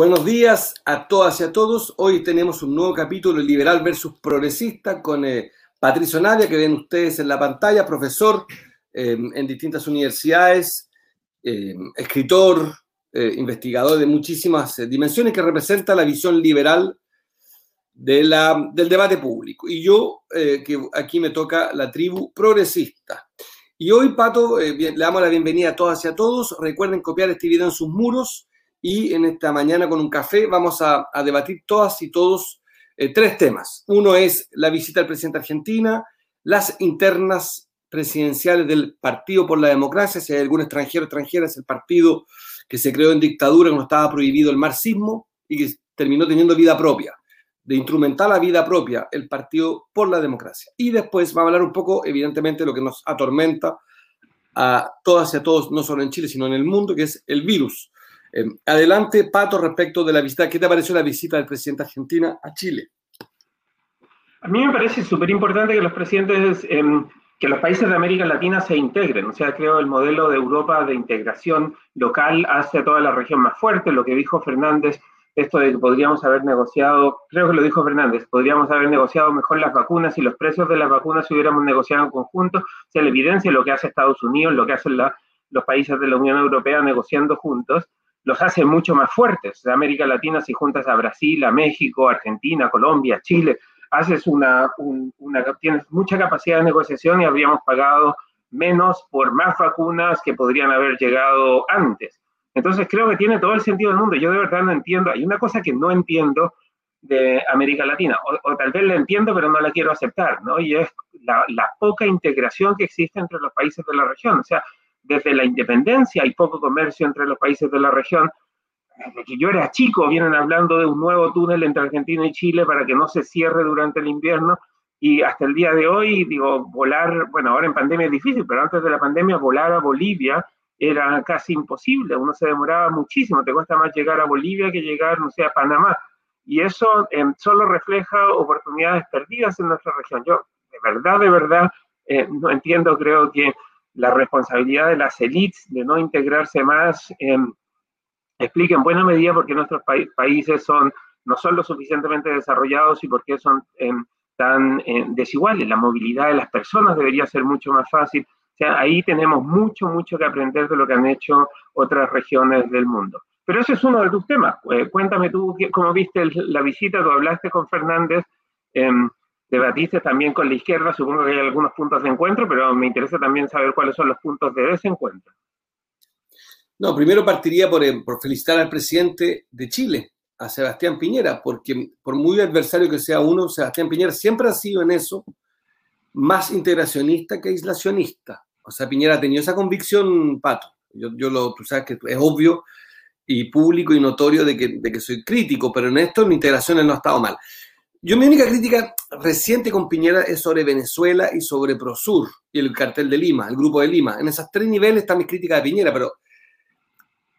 Buenos días a todas y a todos. Hoy tenemos un nuevo capítulo liberal versus progresista con eh, Patricio Navia, que ven ustedes en la pantalla, profesor eh, en distintas universidades, eh, escritor, investigador de muchísimas dimensiones, que representa la visión liberal de la, del debate público. Y yo, que aquí me toca la tribu progresista. Y hoy, Pato, le damos la bienvenida a todas y a todos. Recuerden copiar este video en sus muros y en esta mañana con un café vamos a, debatir todas y todos eh, tres temas. Uno es la visita del presidente de Argentina, las internas presidenciales del Partido por la Democracia, si hay algún extranjero extranjera, es el partido que se creó en dictadura cuando estaba prohibido el marxismo y que terminó teniendo vida propia, de instrumental a vida propia, el Partido por la Democracia. Y después va a hablar un poco, evidentemente, de lo que nos atormenta a todas y a todos, no solo en Chile, sino en el mundo, que es el virus eh, adelante, Pato, respecto de la visita. ¿Qué te pareció la visita del presidente argentina a Chile? A mí me parece súper importante que los presidentes, em, que los países de América Latina se integren. O sea, creo el modelo de Europa de integración local hace a toda la región más fuerte. Lo que dijo Fernández, esto de que podríamos haber negociado, creo que lo dijo Fernández, podríamos haber negociado mejor las vacunas y los precios de las vacunas si hubiéramos negociado en conjunto. O sea, la evidencia lo que hace Estados Unidos, lo que hacen los países de la Unión Europea negociando juntos los hace mucho más fuertes. De América Latina, si juntas a Brasil, a México, Argentina, Colombia, Chile, haces una, una, tienes mucha capacidad de negociación y habríamos pagado menos por más vacunas que podrían haber llegado antes. Entonces creo que tiene todo el sentido del mundo. Yo de verdad no entiendo. Hay una cosa que no entiendo de América Latina, o, tal vez la entiendo, pero no la quiero aceptar, ¿no? Y es la, la, poca integración que existe entre los países de la región. O sea, desde la independencia hay poco comercio entre los países de la región. Desde que yo era chico vienen hablando de un nuevo túnel entre Argentina y Chile para que no se cierre durante el invierno y hasta el día de hoy, digo, volar, bueno, ahora en pandemia es difícil, pero antes de la pandemia volar a Bolivia era casi imposible, uno se demoraba muchísimo, te cuesta más llegar a Bolivia que llegar, no sé, a Panamá. Y eso em, solo refleja oportunidades perdidas en nuestra región. Yo, de verdad, de verdad, eh, no entiendo, creo que la responsabilidad de las élites de no integrarse más explica en buena medida por qué nuestros países son, no son lo suficientemente desarrollados y por qué son em, tan em, desiguales. La movilidad de las personas debería ser mucho más fácil. O sea, ahí tenemos mucho, mucho que aprender de lo que han hecho otras regiones del mundo. Pero ese es uno de tus temas. Eh, cuéntame tú cómo viste la visita, tú hablaste con Fernández. Debatiste también con la izquierda, supongo que hay algunos puntos de encuentro, pero me interesa también saber cuáles son los puntos de desencuentro. No, primero partiría por, eh, por felicitar al presidente de Chile, a Sebastián Piñera, porque por muy adversario que sea uno, Sebastián Piñera siempre ha sido en eso más integracionista que aislacionista. O sea, Piñera ha tenido esa convicción, Pato. Yo, yo lo, tú sabes que es obvio y público y notorio de que, de que soy crítico, pero en esto en integración no ha estado mal. Yo mi única crítica reciente con Piñera es sobre Venezuela y sobre Prosur y el cartel de Lima, el grupo de Lima. En esos tres niveles está mi crítica de Piñera, pero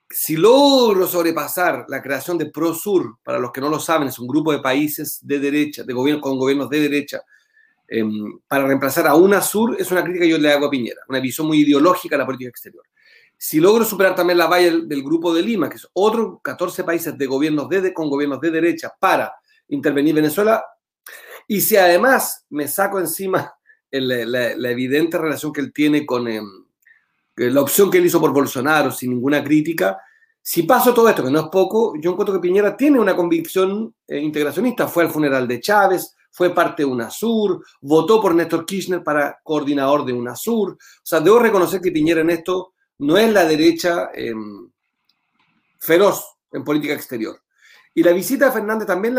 si logro sobrepasar la creación de Prosur, para los que no lo saben, es un grupo de países de derecha, de gobiernos con gobiernos de derecha, em, para reemplazar a UNASUR, es una crítica que yo le hago a Piñera, una visión muy ideológica de la política exterior. Si logro superar también la valla del, grupo de Lima, que es otro 14 países de gobiernos con gobiernos de derecha, para intervenir Venezuela. Y si además me saco encima la, evidente relación que él tiene con em, la opción que él hizo por Bolsonaro, sin ninguna crítica, si paso todo esto, que no es poco, yo encuentro que Piñera tiene una convicción eh, integracionista. Fue al funeral de Chávez, fue parte de UNASUR, votó por Néstor Kirchner para coordinador de UNASUR. O sea, debo reconocer que Piñera en esto no es la derecha em, feroz en política exterior. Y la visita de Fernández también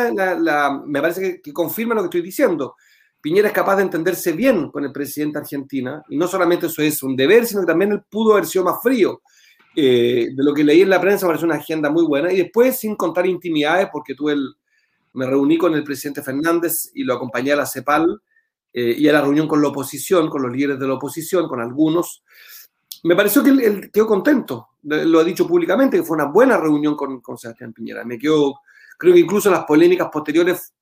me parece que, confirma lo que estoy diciendo. Piñera es capaz de entenderse bien con el presidente de Argentina, y no solamente eso es un deber, sino que también él pudo haber sido más frío. Eh, de lo que leí en la prensa me parece una agenda muy buena, y después, sin contar intimidades, porque tuve me reuní con el presidente Fernández y lo acompañé a la CEPAL eh, y a la reunión con la oposición, con los líderes de la oposición, con algunos. Me pareció que él, quedó contento, lo ha dicho públicamente, que fue una buena reunión con, con Sebastián Piñera. Me quedó, creo que incluso las polémicas posteriores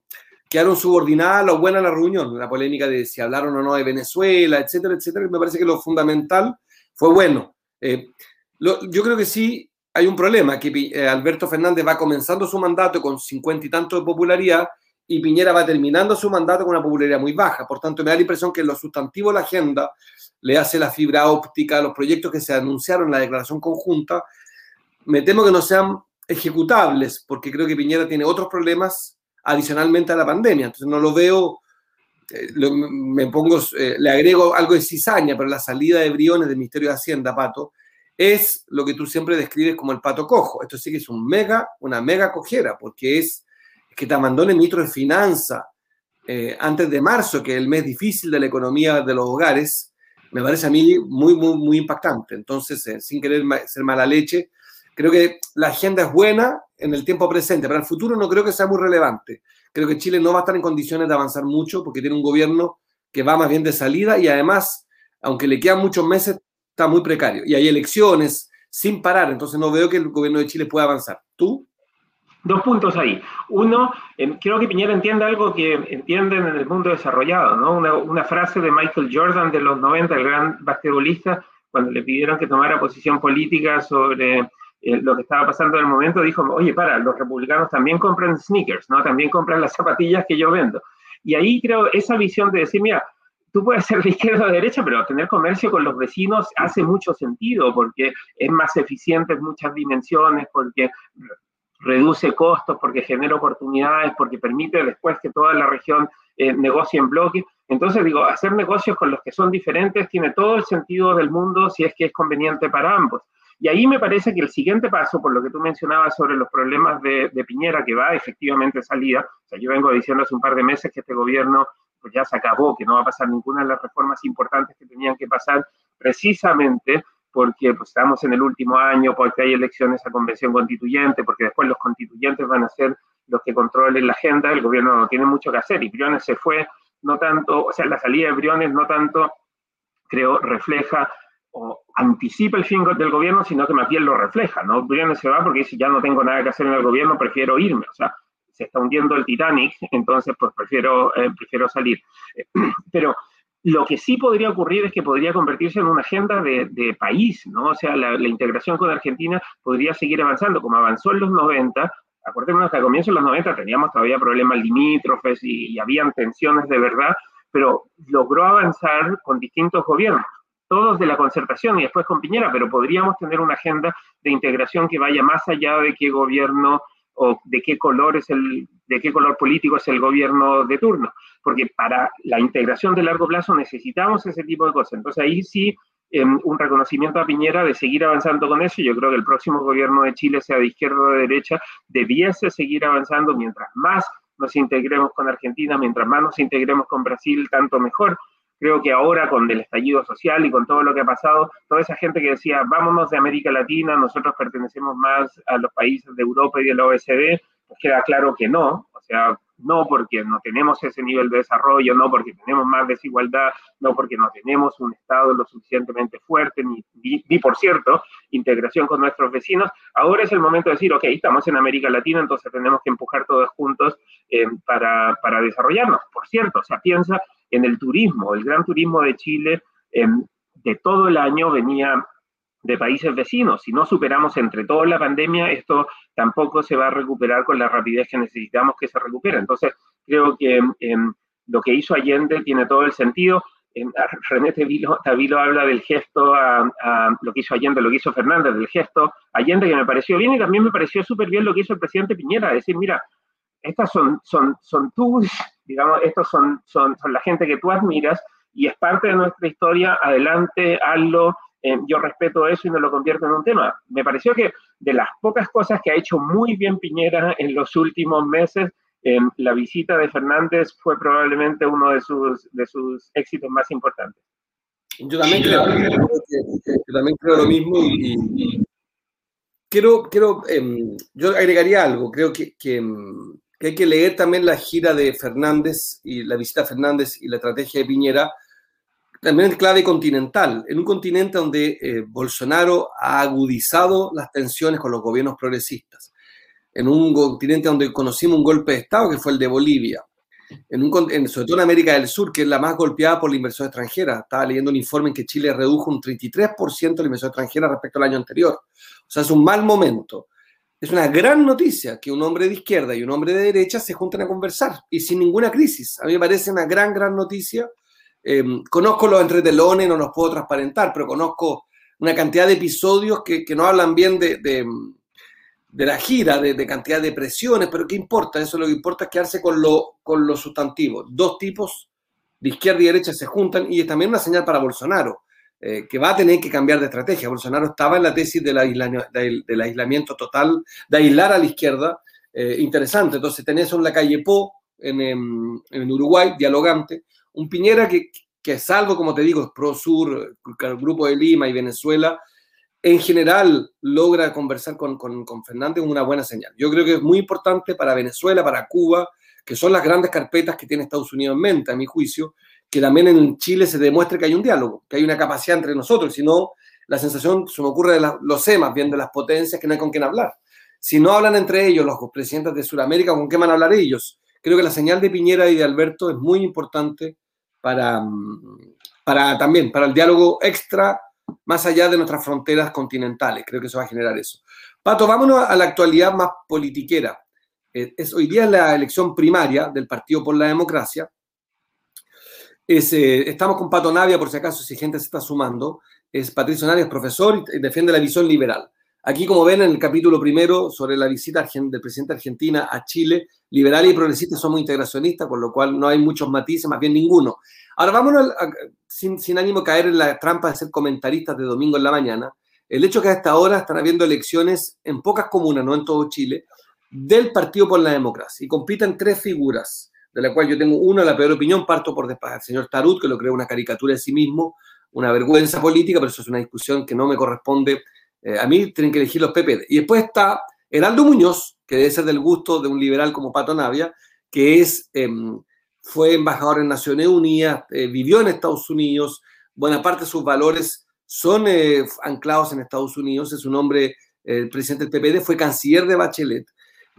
quedaron subordinadas a lo buena la reunión, la polémica de si hablaron o no de Venezuela, etcétera, etcétera. Me parece que lo fundamental fue bueno. Eh, yo creo que sí, hay un problema, que eh, Alberto Fernández va comenzando su mandato con cincuenta y tanto de popularidad y Piñera va terminando su mandato con una popularidad muy baja. Por tanto, me da la impresión que lo sustantivo la agenda le hace la fibra óptica, los proyectos que se anunciaron en la declaración conjunta, me temo que no sean ejecutables, porque creo que Piñera tiene otros problemas adicionalmente a la pandemia. Entonces no lo veo, eh, me pongo, eh, le agrego algo de cizaña, pero la salida de Briones del Ministerio de Hacienda, Pato, es lo que tú siempre describes como el pato cojo. Esto sí que es un mega, una mega cojera, porque es, que te abandone ministro de Finanzas eh, antes de marzo, que es el mes difícil de la economía de los hogares, me parece a mí muy, muy, muy impactante. Entonces, sin querer ser mala leche, Creo que la agenda es buena en el tiempo presente, para el futuro no creo que sea muy relevante. Creo que Chile no va a estar en condiciones de avanzar mucho porque tiene un gobierno que va más bien de salida y además, aunque le quedan muchos meses, está muy precario. Y hay elecciones sin parar, entonces no veo que el gobierno de Chile pueda avanzar. ¿Tú? Dos puntos ahí. Uno, em, creo que Piñera entiende algo que entienden en el mundo desarrollado, ¿no? Una, frase de Michael Jordan de los 90, el gran basquetbolista, cuando le pidieron que tomara posición política sobre eh, lo que estaba pasando en el momento, dijo, oye, para, los republicanos también compran sneakers, ¿no? También compran las zapatillas que yo vendo. Y ahí creo esa visión de decir, mira, tú puedes ser de izquierda o de derecha, pero tener comercio con los vecinos hace mucho sentido porque es más eficiente en muchas dimensiones, porque reduce costos, porque genera oportunidades, porque permite después que toda la región eh, negocie en bloque. Entonces, digo, hacer negocios con los que son diferentes tiene todo el sentido del mundo si es que es conveniente para ambos. Y ahí me parece que el siguiente paso, por lo que tú mencionabas sobre los problemas de, Piñera, que va efectivamente salida, o sea, yo vengo diciendo hace un par de meses que este gobierno pues ya se acabó, que no va a pasar ninguna de las reformas importantes que tenían que pasar, precisamente porque pues, estamos en el último año, porque hay elecciones a convención constituyente, porque después los constituyentes van a ser los que controlen la agenda, el gobierno no tiene mucho que hacer. Y Briones se fue, no tanto, o sea, la salida de Briones no tanto, creo, refleja o anticipa el fin del gobierno, sino que más bien lo refleja, ¿no? Briones se va porque dice, ya no tengo nada que hacer en el gobierno, prefiero irme, o sea, se está hundiendo el Titanic, entonces pues prefiero, eh, prefiero salir. Pero lo que sí podría ocurrir es que podría convertirse en una agenda de, país, ¿no? O sea, la, integración con Argentina podría seguir avanzando, como avanzó en los 90, Acordémonos que a comienzos de los 90 teníamos todavía problemas limítrofes y, y habían tensiones de verdad, pero logró avanzar con distintos gobiernos todos de la concertación y después con Piñera, pero podríamos tener una agenda de integración que vaya más allá de qué gobierno o de qué color es el, de qué color político es el gobierno de turno, porque para la integración de largo plazo necesitamos ese tipo de cosas. Entonces ahí sí em, un reconocimiento a Piñera de seguir avanzando con eso. Yo creo que el próximo gobierno de Chile, sea de izquierda o de derecha, debiese seguir avanzando mientras más nos integremos con Argentina, mientras más nos integremos con Brasil, tanto mejor, Creo que ahora con el estallido social y con todo lo que ha pasado, toda esa gente que decía, vámonos de América Latina, nosotros pertenecemos más a los países de Europa y de la OECD, pues queda claro que no. O sea, no porque no tenemos ese nivel de desarrollo, no porque tenemos más desigualdad, no porque no tenemos un Estado lo suficientemente fuerte, ni, ni, por cierto, integración con nuestros vecinos. Ahora es el momento de decir, ok, estamos en América Latina, entonces tenemos que empujar todos juntos eh, para, para desarrollarnos. Por cierto, o sea, piensa en el turismo. El gran turismo de Chile em, de todo el año venía de países vecinos. Si no superamos entre todos la pandemia, esto tampoco se va a recuperar con la rapidez que necesitamos que se recupere. Entonces, creo que em, lo que hizo Allende tiene todo el sentido. Em, René Tavilo, habla del gesto, lo que hizo Allende, lo que hizo Fernández, del gesto Allende, que me pareció bien y también me pareció súper bien lo que hizo el presidente Piñera, decir, mira, estas son, son, son tus, digamos, estos son, son, son la gente que tú admiras y es parte de nuestra historia, adelante, hazlo, eh, yo respeto eso y no lo convierto en un tema. Me pareció que de las pocas cosas que ha hecho muy bien Piñera en los últimos meses, eh, la visita de Fernández fue probablemente uno de sus, de sus éxitos más importantes. Yo también creo, yo también creo lo mismo y, quiero, quiero em, yo agregaría algo, creo que, que em, que hay que leer también la gira de Fernández y la visita a Fernández y la estrategia de Piñera, también en clave continental, en un continente donde eh, Bolsonaro ha agudizado las tensiones con los gobiernos progresistas, en un continente donde conocimos un golpe de Estado que fue el de Bolivia, en un, sobre todo en América del Sur, que es la más golpeada por la inversión extranjera. Estaba leyendo un informe en que Chile redujo un 33% la inversión extranjera respecto al año anterior. O sea, es un mal momento. Es una gran noticia que un hombre de izquierda y un hombre de derecha se junten a conversar y sin ninguna crisis. A mí me parece una gran, gran noticia. Eh, conozco los entretelones, no los puedo transparentar, pero conozco una cantidad de episodios que, no hablan bien de, de, la gira, de, cantidad de presiones, pero ¿qué importa? Eso lo que importa es quedarse con lo, con los sustantivos. Dos tipos de izquierda y derecha se juntan y es también una señal para Bolsonaro, eh, que va a tener que cambiar de estrategia. Bolsonaro estaba en la tesis del, aislamiento total, de aislar a la izquierda. Eh, interesante, entonces tenés en la calle Po, en, en Uruguay, dialogante, un Piñera que, que salvo, como te digo, Pro Sur, el Grupo de Lima y Venezuela, en general logra conversar con, con, con Fernández una buena señal. Yo creo que es muy importante para Venezuela, para Cuba, que son las grandes carpetas que tiene Estados Unidos en mente, a mi juicio, que también en Chile se demuestre que hay un diálogo, que hay una capacidad entre nosotros, si no, la sensación se me ocurre de los EMAs, viendo las potencias, que no hay con quién hablar. Si no hablan entre ellos los presidentes de Sudamérica, ¿con qué van a hablar ellos? Creo que la señal de Piñera y de Alberto es muy importante para, para también, para el diálogo extra más allá de nuestras fronteras continentales. Creo que eso va a generar eso. Pato, vámonos a la actualidad más politiquera. Eh, hoy día es la elección primaria del Partido por la Democracia. Eh, estamos con Pato Navia, por si acaso, si gente se está sumando. Es Patricio Navia, es profesor y defiende la visión liberal. Aquí, como ven en el capítulo primero sobre la visita del presidente de Argentina a Chile, liberales y progresistas somos integracionistas, con lo cual no hay muchos matices, más bien ninguno. Ahora, vámonos, sin, ánimo de caer en la trampa de ser comentaristas de domingo en la mañana, el hecho que a esta hora están habiendo elecciones en pocas comunas, no en todo Chile, del Partido por la Democracia, y compiten tres figuras, de la cual yo tengo una, la peor opinión, parto por el señor Tarut, que lo creo una caricatura de sí mismo, una vergüenza política, pero eso es una discusión que no me corresponde eh, a mí tienen que elegir los PP. Y después está Heraldo Muñoz, que debe ser del gusto de un liberal como Pato Navia, que es, em, fue embajador en Naciones Unidas, eh, vivió en Estados Unidos, buena parte de sus valores son eh, anclados en Estados Unidos, es un hombre, el presidente del PPD, fue canciller de Bachelet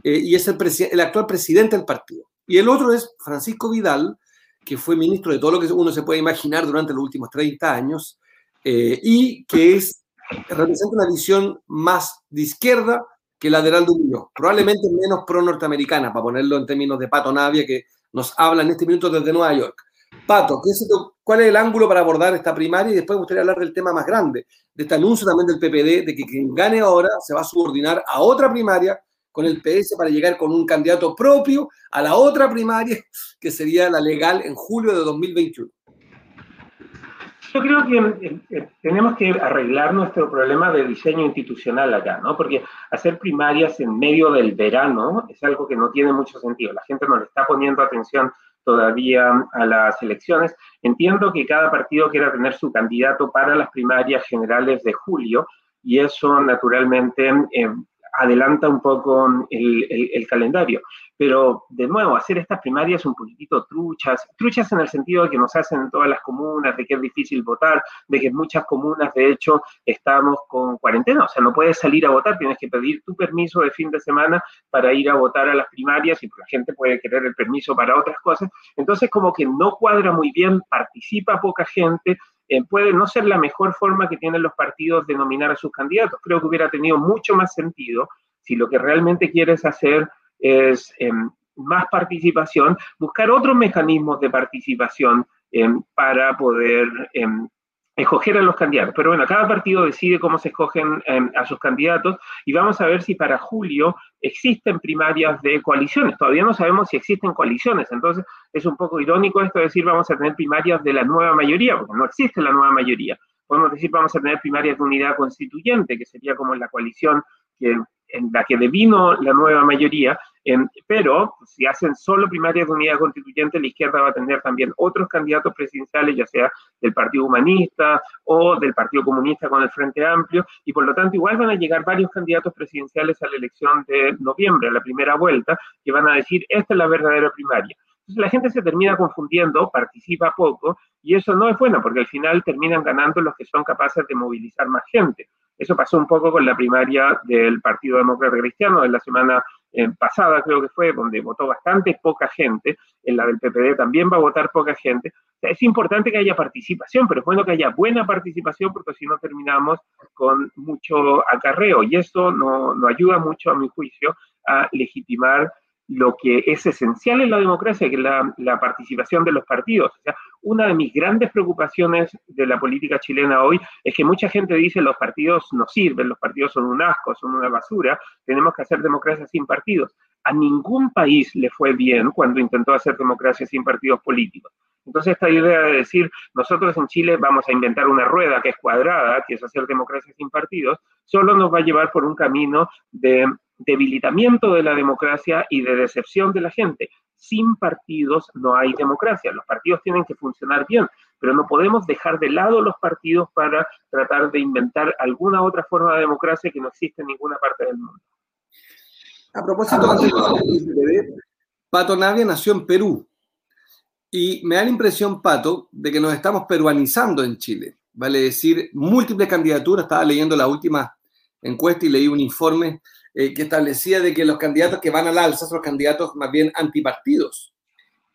y es el, el actual presidente del partido. Y el otro es Francisco Vidal, que fue ministro de todo lo que uno se puede imaginar durante los últimos 30 años, y que es representa una visión más de izquierda que la de Heraldo probablemente menos pro-norteamericana, para ponerlo en términos de Pato Navia, que nos habla en este minuto desde Nueva York. Pato, ¿cuál es el ángulo para abordar esta primaria? Y después me gustaría hablar del tema más grande, de este anuncio también del PPD, de que quien gane ahora se va a subordinar a otra primaria con el PS para llegar con un candidato propio a la otra primaria, que sería la legal en julio de 2021. Yo creo que eh, eh, tenemos que arreglar nuestro problema de diseño institucional acá, ¿no? Porque hacer primarias en medio del verano es algo que no tiene mucho sentido. La gente no le está poniendo atención todavía a las elecciones. Entiendo que cada partido quiera tener su candidato para las primarias generales de julio y eso naturalmente eh, adelanta un poco el, calendario. Pero, de nuevo, hacer estas primarias un poquitito truchas, truchas en el sentido de que nos hacen en todas las comunas, de que es difícil votar, de que en muchas comunas, de hecho, estamos con cuarentena, o sea, no puedes salir a votar, tienes que pedir tu permiso de fin de semana para ir a votar a las primarias y la gente puede querer el permiso para otras cosas. Entonces, como que no cuadra muy bien, participa poca gente, eh, puede no ser la mejor forma que tienen los partidos de nominar a sus candidatos. Creo que hubiera tenido mucho más sentido si lo que realmente quieres hacer es em, más participación, buscar otros mecanismos de participación em, para poder em, escoger a los candidatos. Pero bueno, cada partido decide cómo se escogen em, a sus candidatos y vamos a ver si para julio existen primarias de coaliciones. Todavía no sabemos si existen coaliciones, entonces es un poco irónico esto de decir vamos a tener primarias de la nueva mayoría, porque no existe la nueva mayoría. Podemos decir vamos a tener primarias de unidad constituyente, que sería como la coalición que en la que devino la nueva mayoría, pero si hacen solo primarias de unidad constituyente, la izquierda va a tener también otros candidatos presidenciales, ya sea del Partido Humanista o del Partido Comunista con el Frente Amplio, y por lo tanto igual van a llegar varios candidatos presidenciales a la elección de noviembre, a la primera vuelta, que van a decir, esta es la verdadera primaria. Entonces la gente se termina confundiendo, participa poco, y eso no es bueno, porque al final terminan ganando los que son capaces de movilizar más gente. Eso pasó un poco con la primaria del Partido Demócrata Cristiano de la semana pasada, creo que fue, donde votó bastante poca gente, en la del PPD también va a votar poca gente. es importante que haya participación, pero es bueno que haya buena participación porque si no terminamos con mucho acarreo y esto no, no ayuda mucho, a mi juicio, a legitimar lo que es esencial en la democracia, es la, participación de los partidos. Una de mis grandes preocupaciones de la política chilena hoy es que mucha gente dice los partidos no sirven, los partidos son un asco, son una basura, tenemos que hacer democracia sin partidos. A ningún país le fue bien cuando intentó hacer democracia sin partidos políticos. Entonces esta idea de decir, nosotros en Chile vamos a inventar una rueda que es cuadrada, que es hacer democracia sin partidos, solo nos va a llevar por un camino de debilitamiento de la democracia y de decepción de la gente. Sin partidos no hay democracia. Los partidos tienen que funcionar bien, pero no podemos dejar de lado los partidos para tratar de inventar alguna otra forma de democracia que no existe en ninguna parte del mundo. A propósito, Pato Navia nació en Perú y me da la impresión, Pato, de que nos estamos peruanizando en Chile. Vale decir, múltiples candidaturas. Estaba leyendo la última encuesta y leí un informe eh, que establecía de que los candidatos que van al alza son los candidatos más bien antipartidos.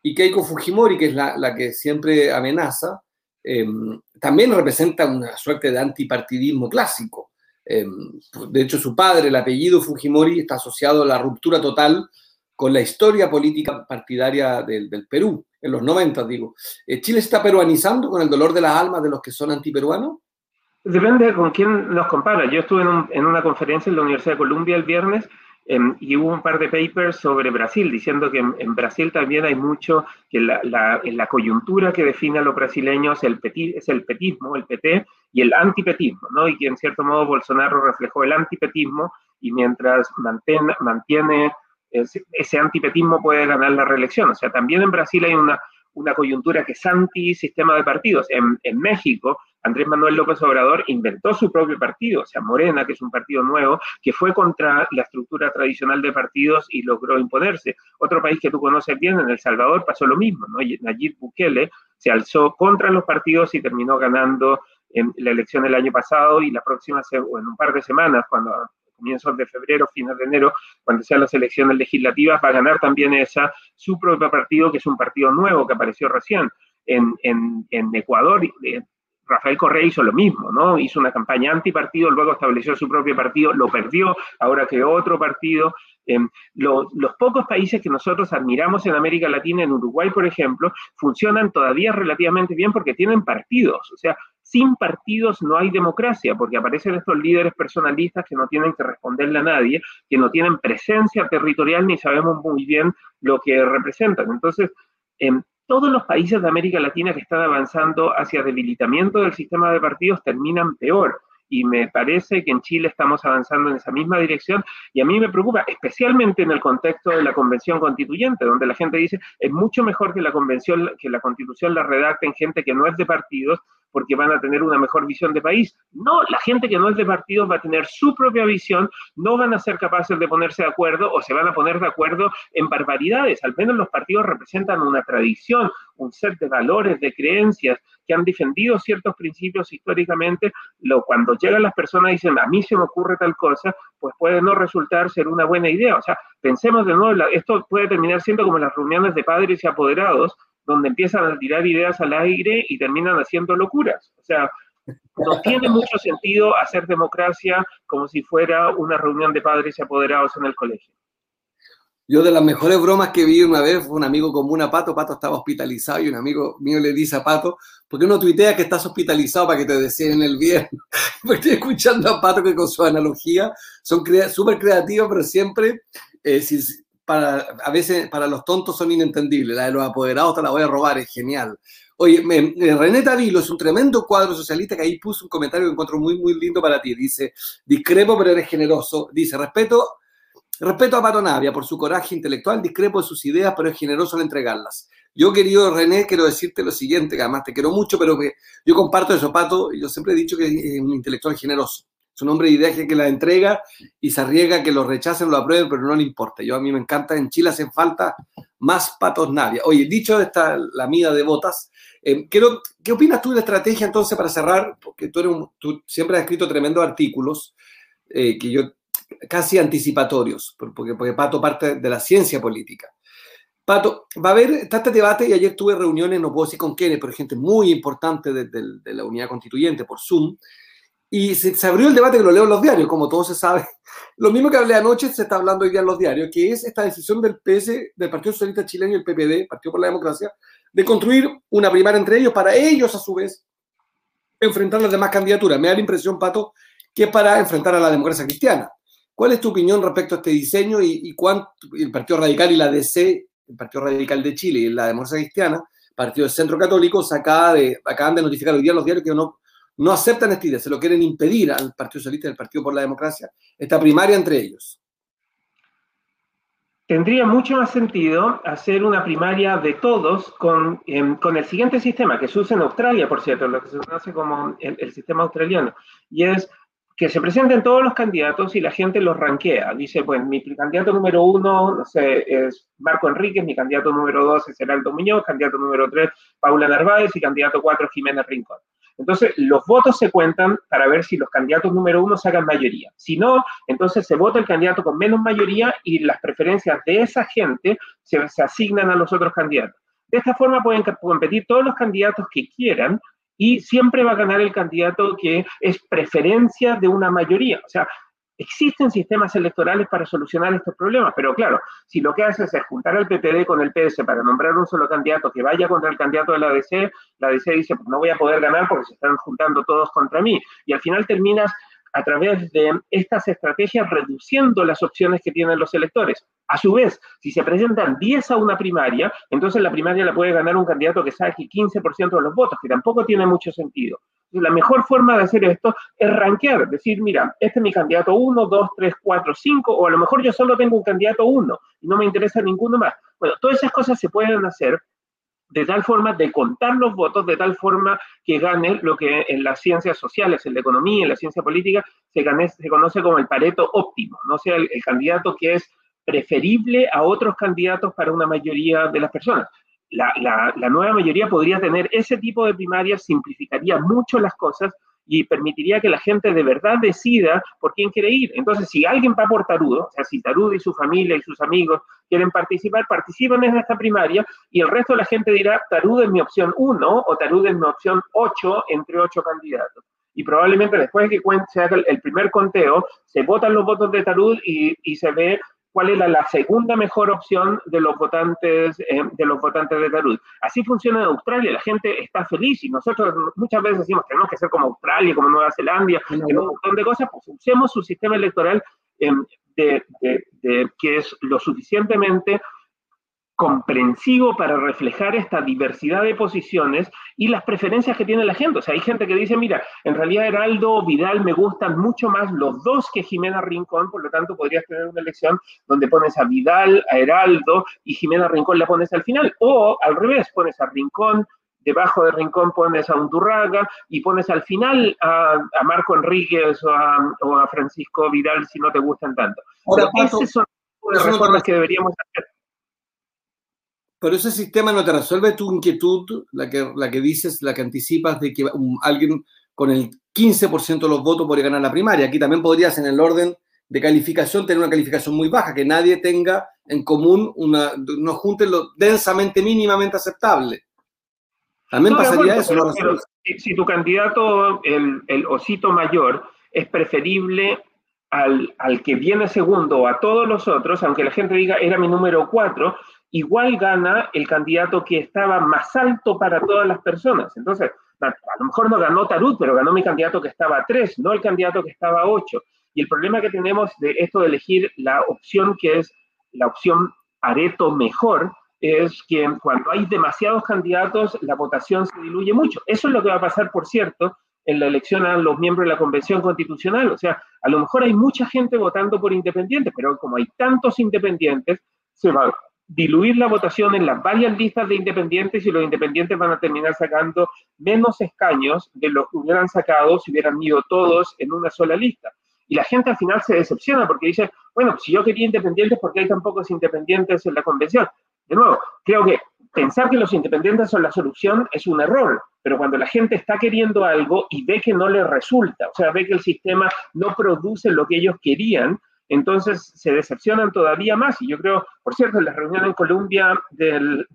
Y Keiko Fujimori, que es la, que siempre amenaza, em, también representa una suerte de antipartidismo clásico. Em, de hecho, su padre, el apellido Fujimori, está asociado a la ruptura total con la historia política partidaria del, Perú, en los 90, digo. Eh, ¿Chile está peruanizando con el dolor de las almas de los que son antiperuanos? Depende con quién nos compara. Yo estuve en, una conferencia en la Universidad de Columbia el viernes em, y hubo un par de papers sobre Brasil, diciendo que en, Brasil también hay mucho, que la, coyuntura que define a los brasileños el es el petismo, el PT, y el antipetismo, ¿no? Y que en cierto modo Bolsonaro reflejó el antipetismo y mientras mantiene, ese, antipetismo puede ganar la reelección. O sea, también en Brasil hay una, coyuntura que es anti-sistema de partidos. En, en México Andrés Manuel López Obrador inventó su propio partido, o sea, Morena, que es un partido nuevo, que fue contra la estructura tradicional de partidos y logró imponerse. Otro país que tú conoces bien, en El Salvador, pasó lo mismo, ¿no? Nayib Bukele se alzó contra los partidos y terminó ganando en la elección el año pasado y la próxima, o en un par de semanas, cuando comienzos de febrero, fines de enero, cuando sean las elecciones legislativas, va a ganar también esa su propio partido, que es un partido nuevo que apareció recién. En, en, en Ecuador, eh, Rafael Correa hizo lo mismo, ¿no? Hizo una campaña antipartido, luego estableció su propio partido, lo perdió, ahora creó otro partido. Em, los pocos países que nosotros admiramos en América Latina, en Uruguay, por ejemplo, funcionan todavía relativamente bien porque tienen partidos. O sea, sin partidos no hay democracia, porque aparecen estos líderes personalistas que no tienen que responderle a nadie, que no tienen presencia territorial ni sabemos muy bien lo que representan. Entonces, eh, todos los países de América Latina que están avanzando hacia debilitamiento del sistema de partidos terminan peor. Y me parece que en Chile estamos avanzando en esa misma dirección y a mí me preocupa, especialmente en el contexto de la convención constituyente, donde la gente dice es mucho mejor que la convención, que la constitución la redacten gente que no es de partidos porque van a tener una mejor visión de país. No, la gente que no es de partidos va a tener su propia visión, no van a ser capaces de ponerse de acuerdo o se van a poner de acuerdo en barbaridades. Al menos los partidos representan una tradición, un set de valores, de creencias que han defendido ciertos principios históricamente. Lo, cuando llegan las personas y dicen, a mí se me ocurre tal cosa, pues puede no resultar ser una buena idea. O sea, pensemos de nuevo, esto puede terminar siendo como las reuniones de padres y apoderados, donde empiezan a tirar ideas al aire y terminan haciendo locuras. O sea, no tiene mucho sentido hacer democracia como si fuera una reunión de padres y apoderados en el colegio. Yo de las mejores bromas que vi una vez fue un amigo común a Pato, Pato estaba hospitalizado y un amigo mío le dice a Pato, ¿por qué no tuitea que estás hospitalizado para que te deseen el bien? Porque estoy escuchando a Pato que con su analogía son súper creativos, pero siempre, eh, para, a veces para los tontos son inentendibles. La de los apoderados te la voy a robar, es genial. Oye, eh, René Tavilo es un tremendo cuadro socialista que ahí puso un comentario que encuentro muy, muy lindo para ti. Dice, discrepo pero eres generoso. Dice, respeto, respeto a Pato Navia por su coraje intelectual, discrepo de sus ideas, pero es generoso al entregarlas. Yo, querido René, quiero decirte lo siguiente, que además te quiero mucho, pero que yo comparto eso, Pato, yo siempre he dicho que es un intelectual generoso. Su nombre de idea que la entrega y se arriesga que lo rechacen, lo aprueben, pero no le importa. Yo a mí me encanta, en Chile hacen falta más patos Navia. Oye, dicho esta la mida de botas, eh, ¿qué opinas tú de la estrategia entonces para cerrar? Porque tú siempre has escrito tremendos artículos eh, que yo casi anticipatorios, porque, porque Pato parte de la ciencia política. Pato, va a haber, está este debate y ayer tuve reuniones, no puedo decir con quiénes, pero gente muy importante de, de la unidad constituyente por Zoom, y se, abrió el debate que lo leo en los diarios, como todo se sabe. Lo mismo que hablé anoche se está hablando hoy día en los diarios, que es esta decisión del PS, del Partido Socialista Chileno y el PPD, Partido por la Democracia, de construir una primaria entre ellos para ellos, a su vez, enfrentar las demás candidaturas. Me da la impresión, Pato, que para enfrentar a la democracia cristiana. ¿Cuál es tu opinión respecto a este diseño y, y cuánto el Partido Radical y la DC, el Partido Radical de Chile y la democracia cristiana, Partido del Centro Católico, de, acaban de notificar hoy día en los diarios que no no aceptan esta idea, se lo quieren impedir al Partido Socialista y al Partido por la Democracia, esta primaria entre ellos. Tendría mucho más sentido hacer una primaria de todos con, em, con el siguiente sistema, que se usa en Australia, por cierto, lo que se conoce como el, sistema australiano, y es que se presenten todos los candidatos y la gente los ranquea. Dice, pues mi candidato número uno, es Marco Enríquez, mi candidato número dos es Heraldo Muñoz, candidato número tres, Paula Narváez y candidato cuatro, Jimena Rincón. Entonces, los votos se cuentan para ver si los candidatos número uno sacan mayoría. Si no, entonces se vota el candidato con menos mayoría y las preferencias de esa gente se, asignan a los otros candidatos. De esta forma pueden competir todos los candidatos que quieran y siempre va a ganar el candidato que es preferencia de una mayoría. O sea, existen sistemas electorales para solucionar estos problemas, pero claro, si lo que haces es juntar al PPD con el PS para nombrar un solo candidato que vaya contra el candidato de la DC, la DC dice, pues no voy a poder ganar porque se están juntando todos contra mí. Y al final terminas a través de estas estrategias reduciendo las opciones que tienen los electores. A su vez, si se presentan 10 a una primaria, entonces la primaria la puede ganar un candidato que saque 15% de los votos, que tampoco tiene mucho sentido. La mejor forma de hacer esto es rankear, decir, mira, este es mi candidato 1, 2, 3, 4, 5, o a lo mejor yo solo tengo un candidato 1 y no me interesa ninguno más. Bueno, todas esas cosas se pueden hacer de tal forma de contar los votos, de tal forma que gane lo que en las ciencias sociales, en la economía, en la ciencia política, se, se conoce como el pareto óptimo, no sea el, candidato que es preferible a otros candidatos para una mayoría de las personas. La, la, nueva mayoría podría tener ese tipo de primarias, simplificaría mucho las cosas y permitiría que la gente de verdad decida por quién quiere ir. Entonces, si alguien va por Tarudo, o sea, si Tarudo y su familia y sus amigos quieren participar, participan en esta primaria y el resto de la gente dirá, Tarudo es mi opción 1 o Tarudo es mi opción 8 entre 8 candidatos. Y probablemente después de que se haga el primer conteo, se votan los votos de Tarud y, y se ve cuál era la segunda mejor opción de los votantes eh, de los votantes de Tarut. Así funciona en Australia, la gente está feliz y nosotros muchas veces decimos que tenemos que ser como Australia, como Nueva Zelanda, en un montón de cosas, pues usemos su sistema electoral eh, de, que es lo suficientemente comprensivo para reflejar esta diversidad de posiciones y las preferencias que tiene la gente. O sea, hay gente que dice, mira, en realidad Heraldo, Vidal me gustan mucho más los dos que Jimena Rincón, por lo tanto podrías tener una elección donde pones a Vidal, a Heraldo y Jimena Rincón la pones al final. O al revés, pones a Rincón, debajo de Rincón pones a Undurraga y pones al final a, Marco Enríquez o a, Francisco Vidal si no te gustan tanto. Ahora, esas son las reformas que deberíamos hacer pero ese sistema no te resuelve tu inquietud, la que, la que dices, la que anticipas de que alguien con el 15% de los votos podría ganar la primaria. Aquí también podrías, en el orden de calificación, tener una calificación muy baja, que nadie tenga en común una, no junten lo densamente, mínimamente aceptable. También pasaría eso. ¿no? si, tu candidato, el, el osito mayor, es preferible al, al, que viene segundo o a todos los otros, aunque la gente diga era mi número cuatro, igual gana el candidato que estaba más alto para todas las personas. Entonces, a lo mejor no ganó Tarut, pero ganó mi candidato que estaba a 3, no el candidato que estaba a 8. Y el problema que tenemos de esto de elegir la opción que es la opción Areto mejor, es que cuando hay demasiados candidatos, la votación se diluye mucho. Eso es lo que va a pasar, por cierto, en la elección a los miembros de la Convención Constitucional. O sea, a lo mejor hay mucha gente votando por independientes, pero como hay tantos independientes, se va, diluir la votación en las varias listas de independientes y los independientes van a terminar sacando menos escaños de los que hubieran sacado si hubieran ido todos en una sola lista. Y la gente al final se decepciona porque dice, bueno, si yo quería independientes, ¿por qué hay tan pocos independientes en la convención? De nuevo, creo que pensar que los independientes son la solución es un error, pero cuando la gente está queriendo algo y ve que no le resulta, o sea, ve que el sistema no produce lo que ellos querían, entonces se decepcionan todavía más. Y yo creo, por cierto, en la reunión en Colombia del,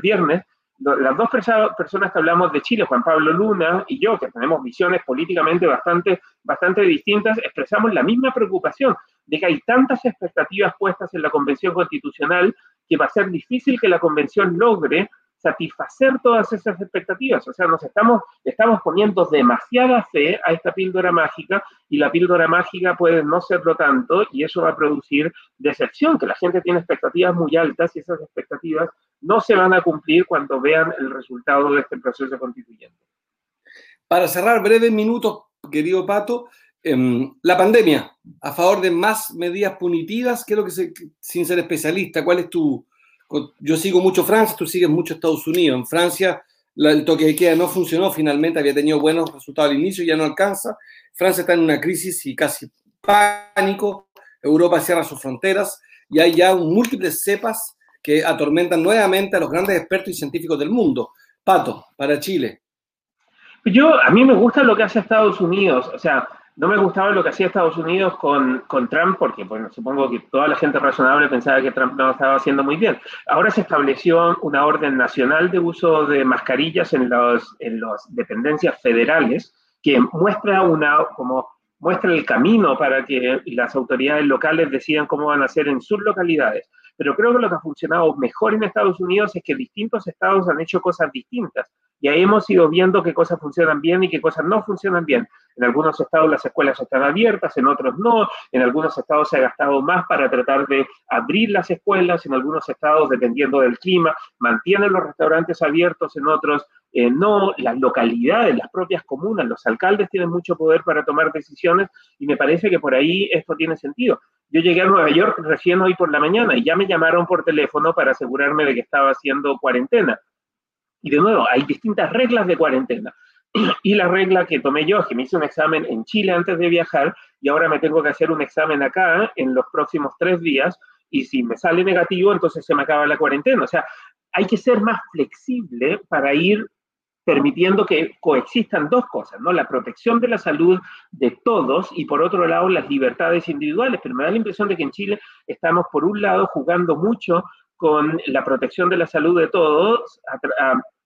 viernes, las dos personas que hablamos de Chile, Juan Pablo Luna y yo, que tenemos visiones políticamente bastante, bastante distintas, expresamos la misma preocupación de que hay tantas expectativas puestas en la Convención Constitucional que va a ser difícil que la Convención logre satisfacer todas esas expectativas. O sea, nos estamos, estamos poniendo demasiada fe a esta píldora mágica y la píldora mágica puede no serlo tanto y eso va a producir decepción, que la gente tiene expectativas muy altas y esas expectativas no se van a cumplir cuando vean el resultado de este proceso constituyente. Para cerrar breves minutos, querido Pato, em, la pandemia, a favor de más medidas punitivas, ¿qué es lo que se, sin ser especialista, cuál es tu, yo sigo mucho Francia, tú sigues mucho Estados Unidos. En Francia el toque de queda no funcionó finalmente, había tenido buenos resultados al inicio y ya no alcanza. Francia está en una crisis y casi pánico. Europa cierra sus fronteras y hay ya múltiples cepas que atormentan nuevamente a los grandes expertos y científicos del mundo. Pato, para Chile. Yo, a mí me gusta lo que hace Estados Unidos. O sea, no me gustaba lo que hacía Estados Unidos con, con, Trump, porque supongo que toda la gente razonable pensaba que Trump no estaba haciendo muy bien. Ahora se estableció una orden nacional de uso de mascarillas en las en los dependencias federales que muestra una como muestra el camino para que las autoridades locales decidan cómo van a hacer en sus localidades. Pero creo que lo que ha funcionado mejor en Estados Unidos es que distintos estados han hecho cosas distintas. Y ahí hemos ido viendo qué cosas funcionan bien y qué cosas no funcionan bien. En algunos estados las escuelas están abiertas, en otros no. En algunos estados se ha gastado más para tratar de abrir las escuelas, en algunos estados, dependiendo del clima, mantienen los restaurantes abiertos, en otros eh, no. Las localidades, las propias comunas, los alcaldes tienen mucho poder para tomar decisiones y me parece que por ahí esto tiene sentido. Yo llegué a Nueva York recién hoy por la mañana y ya me llamaron por teléfono para asegurarme de que estaba haciendo cuarentena. Y de nuevo, hay distintas reglas de cuarentena. Y la regla que tomé yo, que me hice un examen en Chile antes de viajar y ahora me tengo que hacer un examen acá en los próximos tres días y si me sale negativo, entonces se me acaba la cuarentena. O sea, hay que ser más flexible para ir permitiendo que coexistan dos cosas, ¿no? La protección de la salud de todos y por otro lado las libertades individuales. Pero me da la impresión de que en Chile estamos por un lado jugando mucho con la protección de la salud de todos,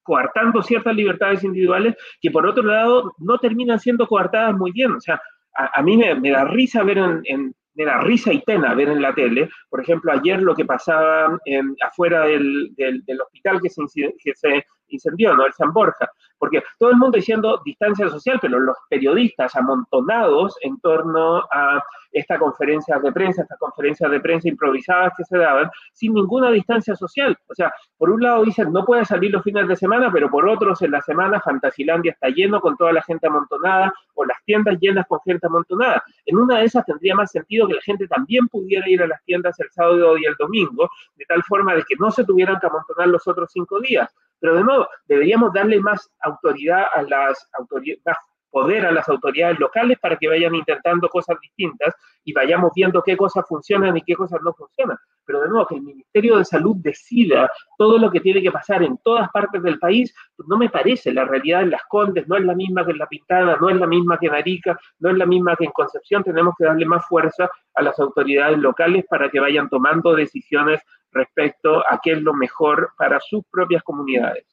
coartando ciertas libertades individuales que por otro lado no terminan siendo coartadas muy bien. O sea, a, mí me, da risa ver en, me da risa y pena ver en la tele, por ejemplo, ayer lo que pasaba afuera del, del, hospital que se, que se incendió, ¿no? El San Borja, porque todo el mundo diciendo distancia social, pero los periodistas amontonados en torno a esta conferencia de prensa, estas conferencias de prensa improvisadas que se daban, sin ninguna distancia social. O sea, por un lado dicen, no pueden salir los fines de semana, pero por otros, en la semana, Fantasilandia está lleno con toda la gente amontonada, o las tiendas llenas con gente amontonada. En una de esas tendría más sentido que la gente también pudiera ir a las tiendas el sábado y el domingo, de tal forma de que no se tuvieran que amontonar los otros cinco días. Pero de nuevo, deberíamos darle más autoridad a las autoridades, poder a las autoridades locales para que vayan intentando cosas distintas y vayamos viendo qué cosas funcionan y qué cosas no funcionan. Pero de nuevo, que el Ministerio de Salud decida todo lo que tiene que pasar en todas partes del país, no me parece. La realidad en Las Condes no es la misma que en La Pintana, no es la misma que en Arica, no es la misma que en Concepción. Tenemos que darle más fuerza a las autoridades locales para que vayan tomando decisiones respecto a qué es lo mejor para sus propias comunidades.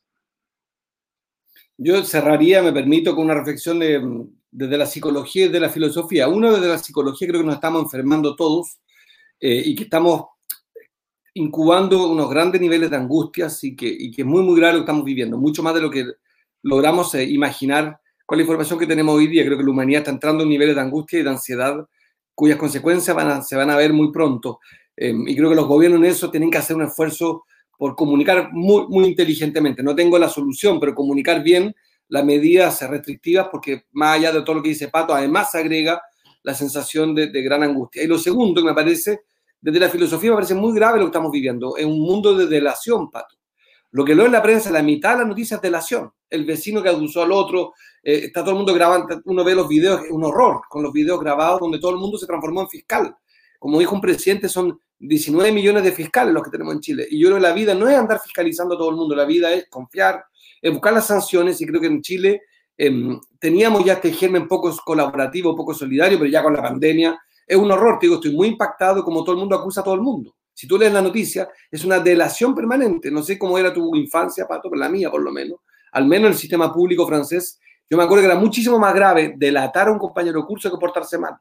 Yo cerraría, me permito, con una reflexión desde la psicología y de la filosofía. Uno, desde la psicología, creo que nos estamos enfermando todos eh, y que estamos incubando unos grandes niveles de angustias y que, y que es muy, muy grave lo que estamos viviendo, mucho más de lo que logramos eh, imaginar con la información que tenemos hoy día. Creo que la humanidad está entrando en niveles de angustia y de ansiedad cuyas consecuencias van se van a ver muy pronto. Em, y creo que los gobiernos en eso tienen que hacer un esfuerzo por comunicar muy, muy inteligentemente. No tengo la solución, pero comunicar bien las medidas restrictivas, porque más allá de todo lo que dice Pato, además agrega la sensación de, gran angustia. Y lo segundo que me parece, desde la filosofía, me parece muy grave lo que estamos viviendo. Es un mundo de delación, Pato. Lo que lo en la prensa, la mitad de las noticias es delación. El vecino que acusó al otro, eh, está todo el mundo grabando, uno ve los videos, es un horror con los videos grabados donde todo el mundo se transformó en fiscal. Como dijo un presidente, son 19 millones de fiscales los que tenemos en Chile. Y yo creo que la vida no es andar fiscalizando a todo el mundo, la vida es confiar, es buscar las sanciones y creo que en Chile em, teníamos ya este germen poco colaborativo, poco solidario, pero ya con la pandemia Es un horror, te digo, estoy muy impactado como todo el mundo acusa a todo el mundo. Si tú lees la noticia, es una delación permanente. No sé cómo era tu infancia, Pato, pero la mía por lo menos. Al menos el sistema público francés, yo me acuerdo que era muchísimo más grave delatar a un compañero de curso que portarse mal.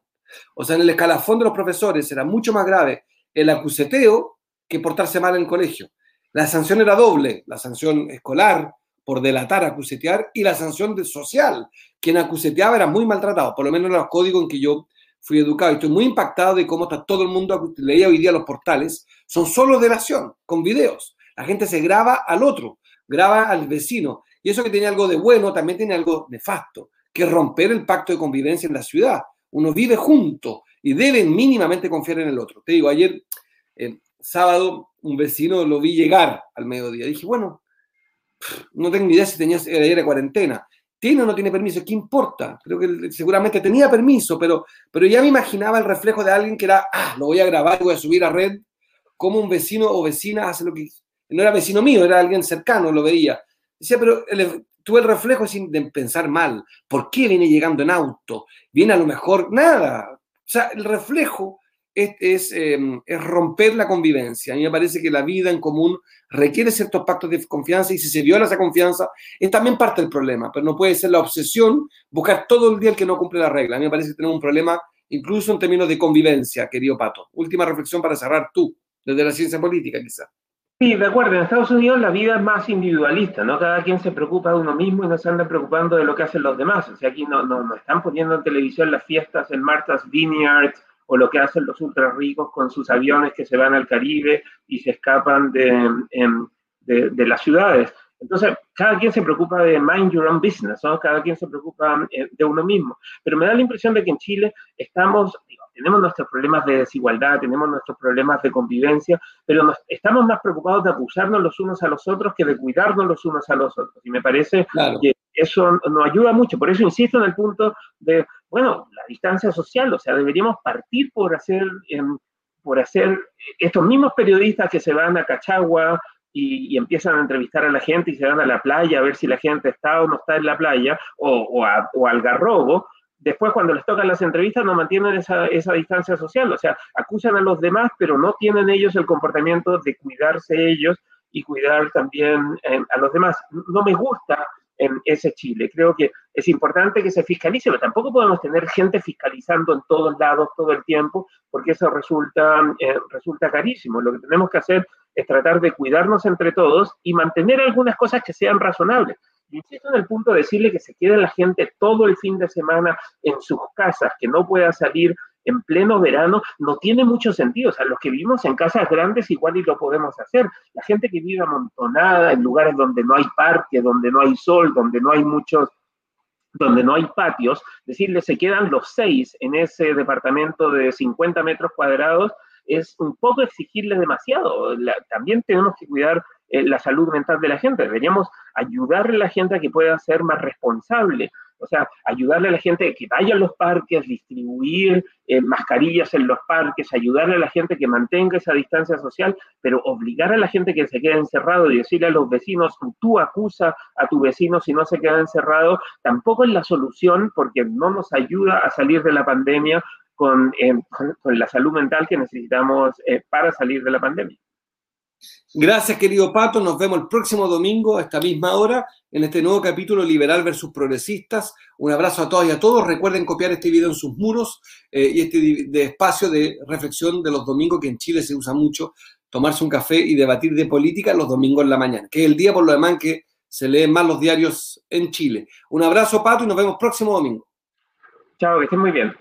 O sea, en el escalafón de los profesores era mucho más grave el acuseteo que portarse mal en el colegio. La sanción era doble, la sanción escolar por delatar, acusetear, y la sanción de social. Quien acuseteaba era muy maltratado, por lo menos en los códigos en que yo fui educado. Y estoy muy impactado de cómo está todo el mundo, leía hoy día los portales, son solo delación, con videos. La gente se graba al otro, graba al vecino. Y eso que tiene algo de bueno, también tiene algo nefasto, que es romper el pacto de convivencia en la ciudad. Uno vive junto y deben mínimamente confiar en el otro. Te digo, ayer, el sábado, un vecino lo vi llegar al mediodía. Dije, bueno, no tengo ni idea si tenía, era cuarentena tiene o no tiene permiso, ¿qué importa? Creo que seguramente tenía permiso, pero, pero ya me imaginaba el reflejo de alguien que era, ah, lo voy a grabar, voy a subir a red, como un vecino o vecina hace lo que... No era vecino mío, era alguien cercano, lo veía. Decía, pero tuve el reflejo sin de pensar mal. ¿Por qué viene llegando en auto? Viene a lo mejor nada. O sea, el reflejo es, em, es, romper la convivencia. A mí me parece que la vida en común requiere ciertos pactos de confianza y si se viola esa confianza es también parte del problema, pero no puede ser la obsesión buscar todo el día el que no cumple la regla. A mí me parece que tenemos un problema incluso en términos de convivencia, querido Pato. Última reflexión para cerrar tú, desde la ciencia política quizá. Sí, de acuerdo. En Estados Unidos la vida es más individualista, ¿no? Cada quien se preocupa de uno mismo y no se anda preocupando de lo que hacen los demás. O sea, aquí no, no, no están poniendo en televisión las fiestas en Martha's Vineyard o lo que hacen los ultra ricos con sus aviones que se van al Caribe y se escapan de, de, las ciudades. Entonces, cada quien se preocupa de mind your own business, ¿no? Cada quien se preocupa eh, de uno mismo. Pero me da la impresión de que en Chile estamos, tenemos nuestros problemas de desigualdad, tenemos nuestros problemas de convivencia, pero estamos más preocupados de acusarnos los unos a los otros que de cuidarnos los unos a los otros. Y me parece que eso nos ayuda mucho. Por eso insisto en el punto de, bueno, la distancia social, o sea, deberíamos partir por hacer, em, por hacer estos mismos periodistas que se van a Cachagua y, empiezan a entrevistar a la gente y se van a la playa a ver si la gente está o no está en la playa, o, o, al garrobo, después cuando les tocan las entrevistas no mantienen esa, esa, distancia social, o sea, acusan a los demás, pero no tienen ellos el comportamiento de cuidarse ellos y cuidar también em, a los demás. No me gusta en ese Chile. Creo que es importante que se fiscalice, pero tampoco podemos tener gente fiscalizando en todos lados todo el tiempo, porque eso resulta, eh, resulta carísimo. Lo que tenemos que hacer es tratar de cuidarnos entre todos y mantener algunas cosas que sean razonables. Insisto en el punto de decirle que se quede la gente todo el fin de semana en sus casas, que no pueda salir en pleno verano, no tiene mucho sentido. O sea, los que vivimos en casas grandes igual y lo podemos hacer. La gente que vive amontonada en lugares donde no hay parque, donde no hay sol, donde no hay muchos donde no hay patios, decirle se quedan los seis en ese departamento de 50 metros cuadrados, es un poco exigirle demasiado. también tenemos que cuidar eh, la salud mental de la gente. Deberíamos ayudarle a la gente a que pueda ser más responsable. O sea, ayudarle a la gente que vaya a los parques, distribuir eh, mascarillas en los parques, ayudarle a la gente que mantenga esa distancia social, pero obligar a la gente que se quede encerrado y decirle a los vecinos, tú acusa a tu vecino si no se queda encerrado, tampoco es la solución porque no nos ayuda a salir de la pandemia con, eh, la salud mental que necesitamos para salir de la pandemia. Gracias, querido Pato. Nos vemos el próximo domingo a esta misma hora en este nuevo capítulo Liberal versus Progresistas. Un abrazo a todos y a todos. Recuerden copiar este video en sus muros eh, y este de espacio de reflexión de los domingos que en Chile se usa mucho, tomarse un café y debatir de política los domingos en la mañana, que es el día por lo demás que se leen más los diarios en Chile. Un abrazo, Pato, y nos vemos próximo domingo. Chao, que estén muy bien.